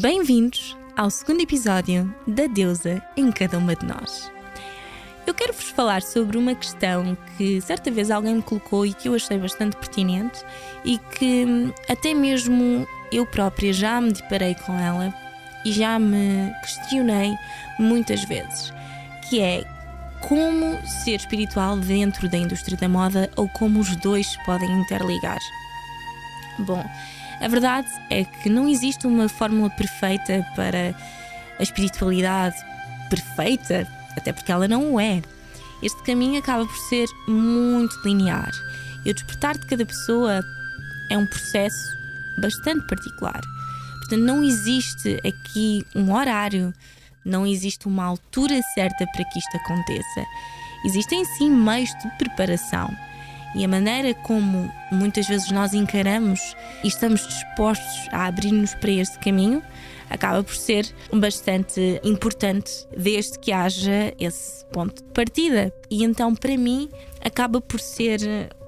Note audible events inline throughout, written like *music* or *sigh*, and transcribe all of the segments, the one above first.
Bem-vindos ao segundo episódio da Deusa em Cada Uma de Nós. Eu quero vos falar sobre uma questão que certa vez alguém me colocou e que eu achei bastante pertinente e que até mesmo eu própria já me deparei com ela e já me questionei muitas vezes, que é como ser espiritual dentro da indústria da moda ou como os dois podem interligar. Bom, a verdade é que não existe uma fórmula perfeita para a espiritualidade perfeita, até porque ela não o é. Este caminho acaba por ser muito linear. E o despertar de cada pessoa é um processo bastante particular. Portanto, não existe aqui um horário, não existe uma altura certa para que isto aconteça. Existem sim meios de preparação. E a maneira como muitas vezes nós encaramos e estamos dispostos a abrir-nos para este caminho acaba por ser bastante importante desde que haja esse ponto de partida. E então, para mim, acaba por ser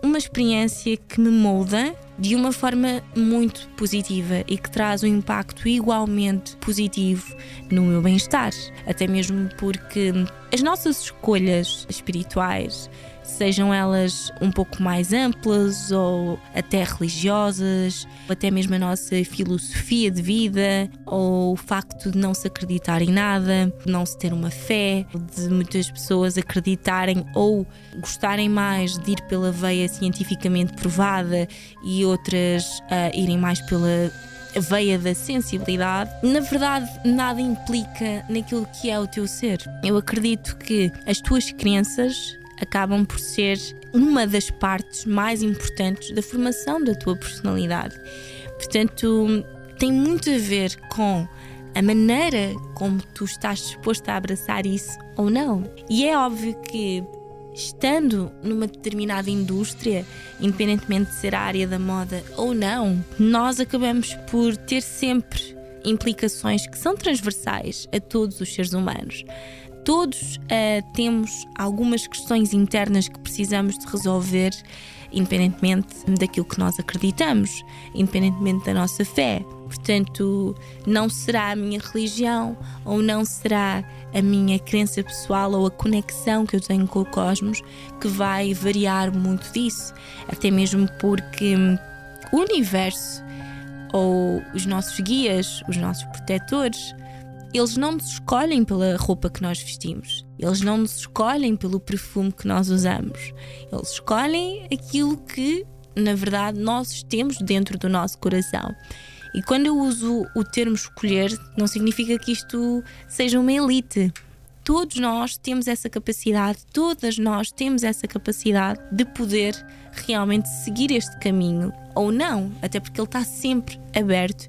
uma experiência que me molda de uma forma muito positiva e que traz um impacto igualmente positivo no meu bem-estar. Até mesmo porque as nossas escolhas espirituais sejam elas um pouco mais amplas ou até religiosas, ou até mesmo a nossa filosofia de vida, ou o facto de não se acreditar em nada, de não se ter uma fé, de muitas pessoas acreditarem ou gostarem mais de ir pela veia cientificamente provada e outras uh, irem mais pela veia da sensibilidade, na verdade nada implica naquilo que é o teu ser. Eu acredito que as tuas crenças acabam por ser uma das partes mais importantes da formação da tua personalidade. Portanto, tem muito a ver com a maneira como tu estás disposto a abraçar isso ou não. E é óbvio que estando numa determinada indústria, independentemente de ser a área da moda ou não, nós acabamos por ter sempre implicações que são transversais a todos os seres humanos. Todos uh, temos algumas questões internas que precisamos de resolver, independentemente daquilo que nós acreditamos, independentemente da nossa fé. Portanto, não será a minha religião ou não será a minha crença pessoal ou a conexão que eu tenho com o cosmos que vai variar muito disso. Até mesmo porque o universo ou os nossos guias, os nossos protetores, eles não nos escolhem pela roupa que nós vestimos, eles não nos escolhem pelo perfume que nós usamos, eles escolhem aquilo que, na verdade, nós temos dentro do nosso coração. E quando eu uso o termo escolher, não significa que isto seja uma elite. Todos nós temos essa capacidade, todas nós temos essa capacidade de poder realmente seguir este caminho ou não, até porque ele está sempre aberto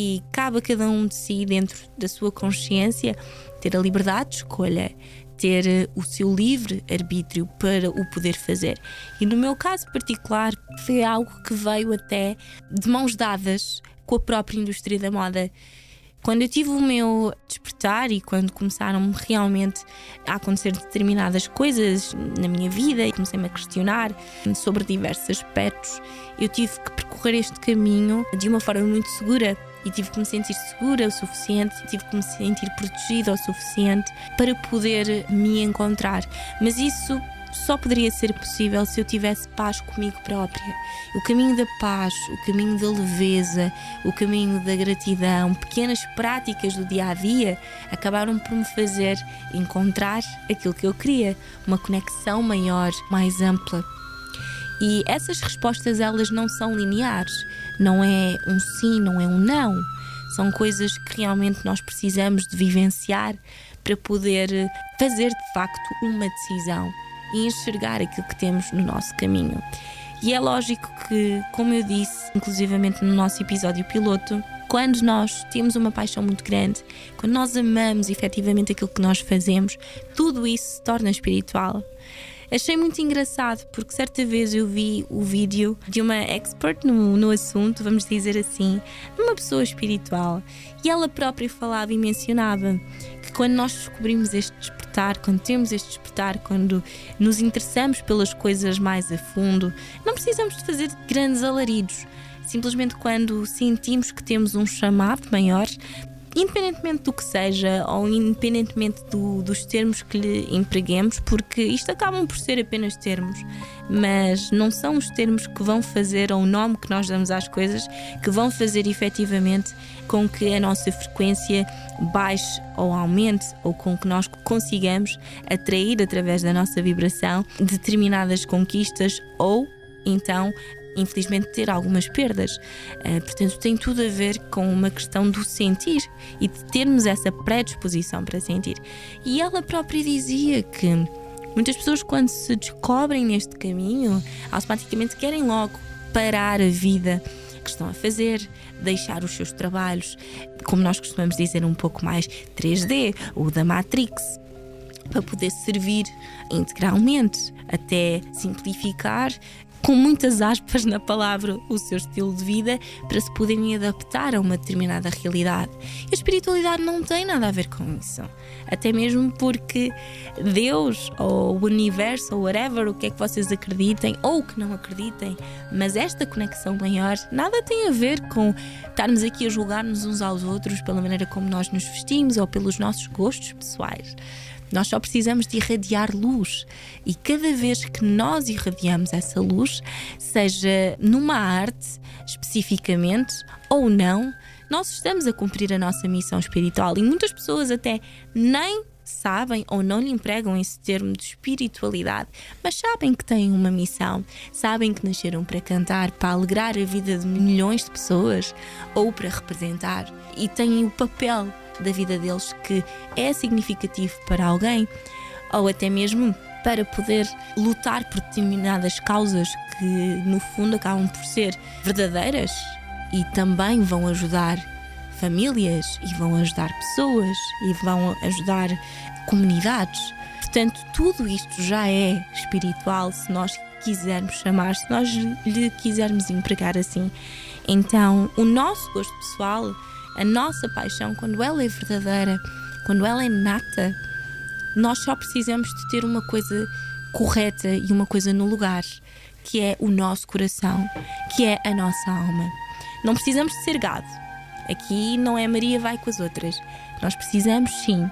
e cabe a cada um de si, dentro da sua consciência, ter a liberdade de escolha, ter eh, o seu livre arbítrio para o poder fazer. E no meu caso particular, foi algo que veio até de mãos dadas com a própria indústria da moda. Quando eu tive o meu despertar e quando começaram realmente a acontecer determinadas coisas na minha vida e comecei-me a questionar sobre diversos aspectos, eu tive que percorrer este caminho de uma forma muito segura e tive que me sentir segura o suficiente, tive que me sentir protegida o suficiente para poder me encontrar. Mas isso só poderia ser possível se eu tivesse paz comigo própria. O caminho da paz, o caminho da leveza, o caminho da gratidão, pequenas práticas do dia a dia acabaram por me fazer encontrar aquilo que eu queria, uma conexão maior, mais ampla. E essas respostas elas não são lineares. Não é um sim, não é um não. São coisas que realmente nós precisamos de vivenciar para poder fazer de facto uma decisão e enxergar aquilo que temos no nosso caminho. E é lógico que, como eu disse, inclusivamente no nosso episódio piloto, quando nós temos uma paixão muito grande, quando nós amamos efetivamente aquilo que nós fazemos, tudo isso se torna espiritual. Achei muito engraçado porque certa vez eu vi o vídeo de uma expert no, no assunto, vamos dizer assim, uma pessoa espiritual, e ela própria falava e mencionava que quando nós descobrimos este despertar, quando temos este despertar, quando nos interessamos pelas coisas mais a fundo, não precisamos de fazer grandes alaridos. Simplesmente quando sentimos que temos um chamado maior, independentemente do que seja, ou independentemente do, dos termos que lhe empreguemos, porque isto acabam por ser apenas termos, mas não são os termos que vão fazer, ou o nome que nós damos às coisas, que vão fazer efetivamente com que a nossa frequência baixe ou aumente, ou com que nós consigamos atrair através da nossa vibração determinadas conquistas ou então infelizmente, ter algumas perdas. Uh, portanto, tem tudo a ver com uma questão do sentir e de termos essa predisposição para sentir. E ela própria dizia que muitas pessoas, quando se descobrem neste caminho, automaticamente querem logo parar a vida que estão a fazer, deixar os seus trabalhos, como nós costumamos dizer, um pouco mais 3D, ou da Matrix para poder servir integralmente, até simplificar com muitas aspas na palavra, o seu estilo de vida para se poderem adaptar a uma determinada realidade. E a espiritualidade não tem nada a ver com isso. Até mesmo porque Deus, ou o universo, ou whatever, o que é que vocês acreditem ou que não acreditem, mas esta conexão maior nada tem a ver com estarmos aqui a julgar-nos uns aos outros pela maneira como nós nos vestimos ou pelos nossos gostos pessoais. Nós só precisamos de irradiar luz. E cada vez que nós irradiamos essa luz, seja numa arte especificamente ou não, nós estamos a cumprir a nossa missão espiritual. E muitas pessoas até nem sabem ou não lhe empregam esse termo de espiritualidade, mas sabem que têm uma missão, sabem que nasceram para cantar, para alegrar a vida de milhões de pessoas ou para representar. E têm o papel da vida deles que é significativo para alguém, ou até mesmo para poder lutar por determinadas causas que, no fundo, acabam por ser verdadeiras e também vão ajudar famílias e vão ajudar pessoas e vão ajudar comunidades. Portanto, tudo isto já é espiritual se nós quisermos chamar, se nós lhe quisermos empregar assim. Então, o nosso gosto pessoal a nossa paixão, quando ela é verdadeira, quando ela é nata, nós só precisamos de ter uma coisa correta e uma coisa no lugar, que é o nosso coração, que é a nossa alma. Não precisamos de ser gado. Aqui não é Maria vai com as outras. Nós precisamos sim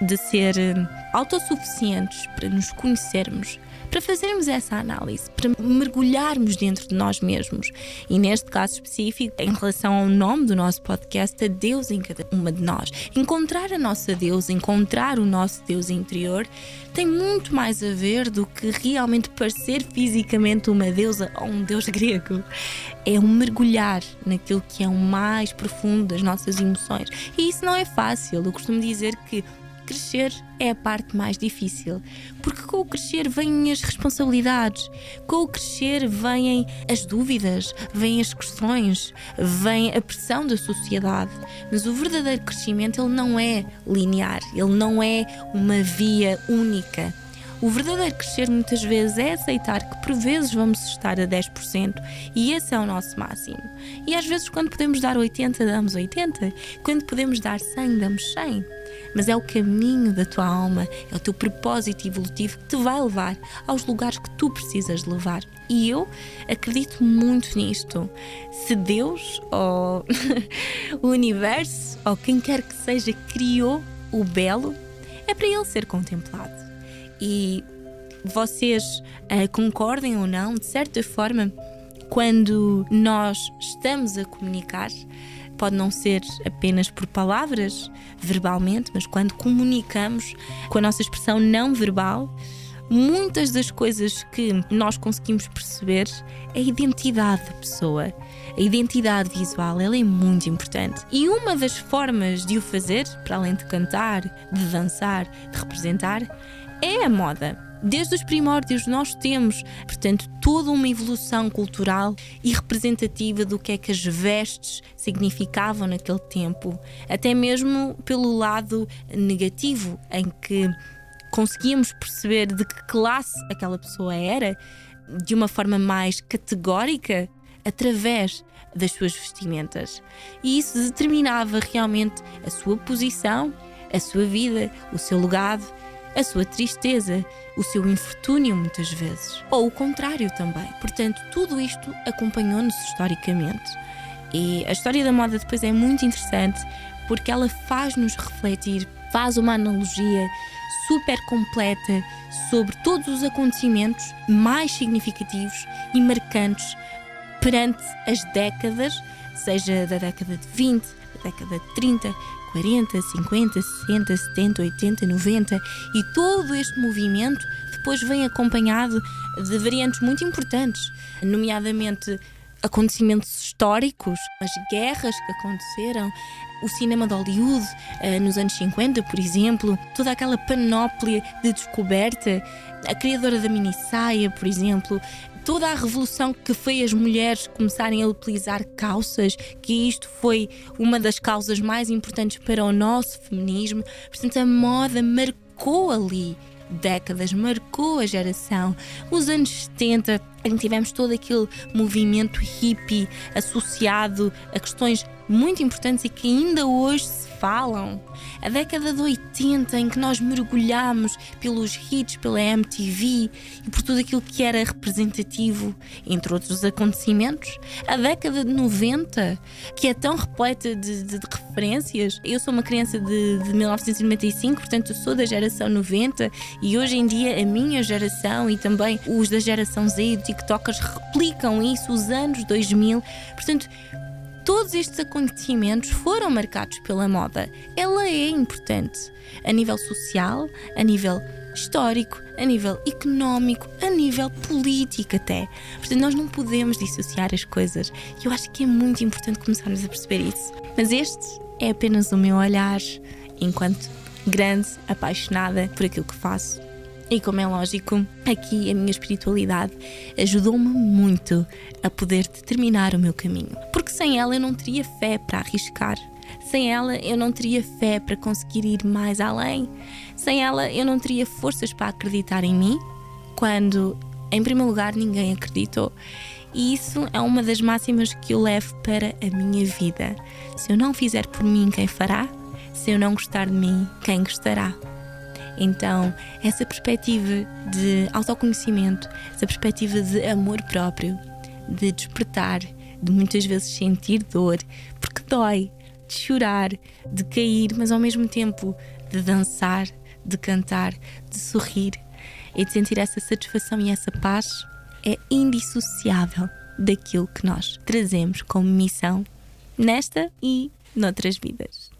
de ser hum, autossuficientes para nos conhecermos, para fazermos essa análise, para mergulharmos dentro de nós mesmos. E neste caso específico, em relação ao nome do nosso podcast, a Deus em cada uma de nós. Encontrar a nossa Deus, encontrar o nosso Deus interior, tem muito mais a ver do que realmente parecer fisicamente uma deusa ou um deus *laughs* grego. É um mergulhar naquilo que é o mais profundo das nossas emoções. E isso não é fácil. Eu costumo dizer que crescer é a parte mais difícil, porque com o crescer vêm as responsabilidades, com o crescer vêm as dúvidas, vêm as questões, vem a pressão da sociedade. Mas o verdadeiro crescimento ele não é linear, ele não é uma via única. O verdadeiro crescer muitas vezes é aceitar que por vezes vamos estar a 10% e esse é o nosso máximo. E às vezes, quando podemos dar 80, damos 80, quando podemos dar 100, damos 100 mas é o caminho da tua alma, é o teu propósito evolutivo que te vai levar aos lugares que tu precisas levar. E eu acredito muito nisto. Se Deus ou *laughs* o universo ou quem quer que seja criou o belo, é para ele ser contemplado. E vocês uh, concordem ou não, de certa forma, quando nós estamos a comunicar, pode não ser apenas por palavras, verbalmente, mas quando comunicamos com a nossa expressão não verbal, muitas das coisas que nós conseguimos perceber é a identidade da pessoa. A identidade visual ela é muito importante. E uma das formas de o fazer, para além de cantar, de dançar, de representar, é a moda desde os primórdios nós temos, portanto, toda uma evolução cultural e representativa do que é que as vestes significavam naquele tempo, até mesmo pelo lado negativo, em que conseguíamos perceber de que classe aquela pessoa era de uma forma mais categórica através das suas vestimentas. E isso determinava realmente a sua posição, a sua vida, o seu legado a sua tristeza, o seu infortúnio muitas vezes, ou o contrário também. Portanto, tudo isto acompanhou-nos historicamente. E a história da moda depois é muito interessante porque ela faz-nos refletir, faz uma analogia super completa sobre todos os acontecimentos mais significativos e marcantes perante as décadas, seja da década de 20, da década de 30, 40, 50, 60, 70, 80, 90 e todo este movimento depois vem acompanhado de variantes muito importantes, nomeadamente acontecimentos históricos, as guerras que aconteceram, o cinema de Hollywood eh, nos anos 50, por exemplo, toda aquela panóplia de descoberta, a criadora da mini saia, por exemplo, toda a revolução que foi as mulheres começarem a utilizar calças, que isto foi uma das causas mais importantes para o nosso feminismo. Portanto, a moda marcou ali décadas, marcou a geração. Os anos 70, em que tivemos todo aquele movimento hippie associado a questões muito importantes e que ainda hoje falam. A década de 80, em que nós mergulhamos pelos hits, pela MTV e por tudo aquilo que era representativo, entre outros acontecimentos. A década de 90, que é tão repleta de, de, de referências. Eu sou uma criança de, de 1995, portanto sou da geração 90 e hoje em dia a minha geração e também os da geração Z e TikTokers replicam isso, os anos 2000. Portanto, todos estes acontecimentos foram marcados pela moda. Ela é importante a nível social, a nível histórico, a nível económico, a nível político até. Portanto, nós não podemos dissociar as coisas. E eu acho que é muito importante começarmos a perceber isso. Mas este é apenas o meu olhar enquanto grande apaixonada por aquilo que faço. E como é lógico, aqui a minha espiritualidade ajudou-me muito a poder determinar o meu caminho. Porque sem ela eu não teria fé para arriscar. Sem ela eu não teria fé para conseguir ir mais além. Sem ela eu não teria forças para acreditar em mim quando, em primeiro lugar, ninguém acreditou. E isso é uma das máximas que eu levo para a minha vida. Se eu não fizer por mim, quem fará? Se eu não gostar de mim, quem gostará? Então, essa perspectiva de autoconhecimento, essa perspectiva de amor próprio, de despertar, de muitas vezes sentir dor, porque dói, de chorar, de cair, mas ao mesmo tempo de dançar, de cantar, de sorrir e de sentir essa satisfação e essa paz é indissociável daquilo que nós trazemos como missão nesta e noutras vidas.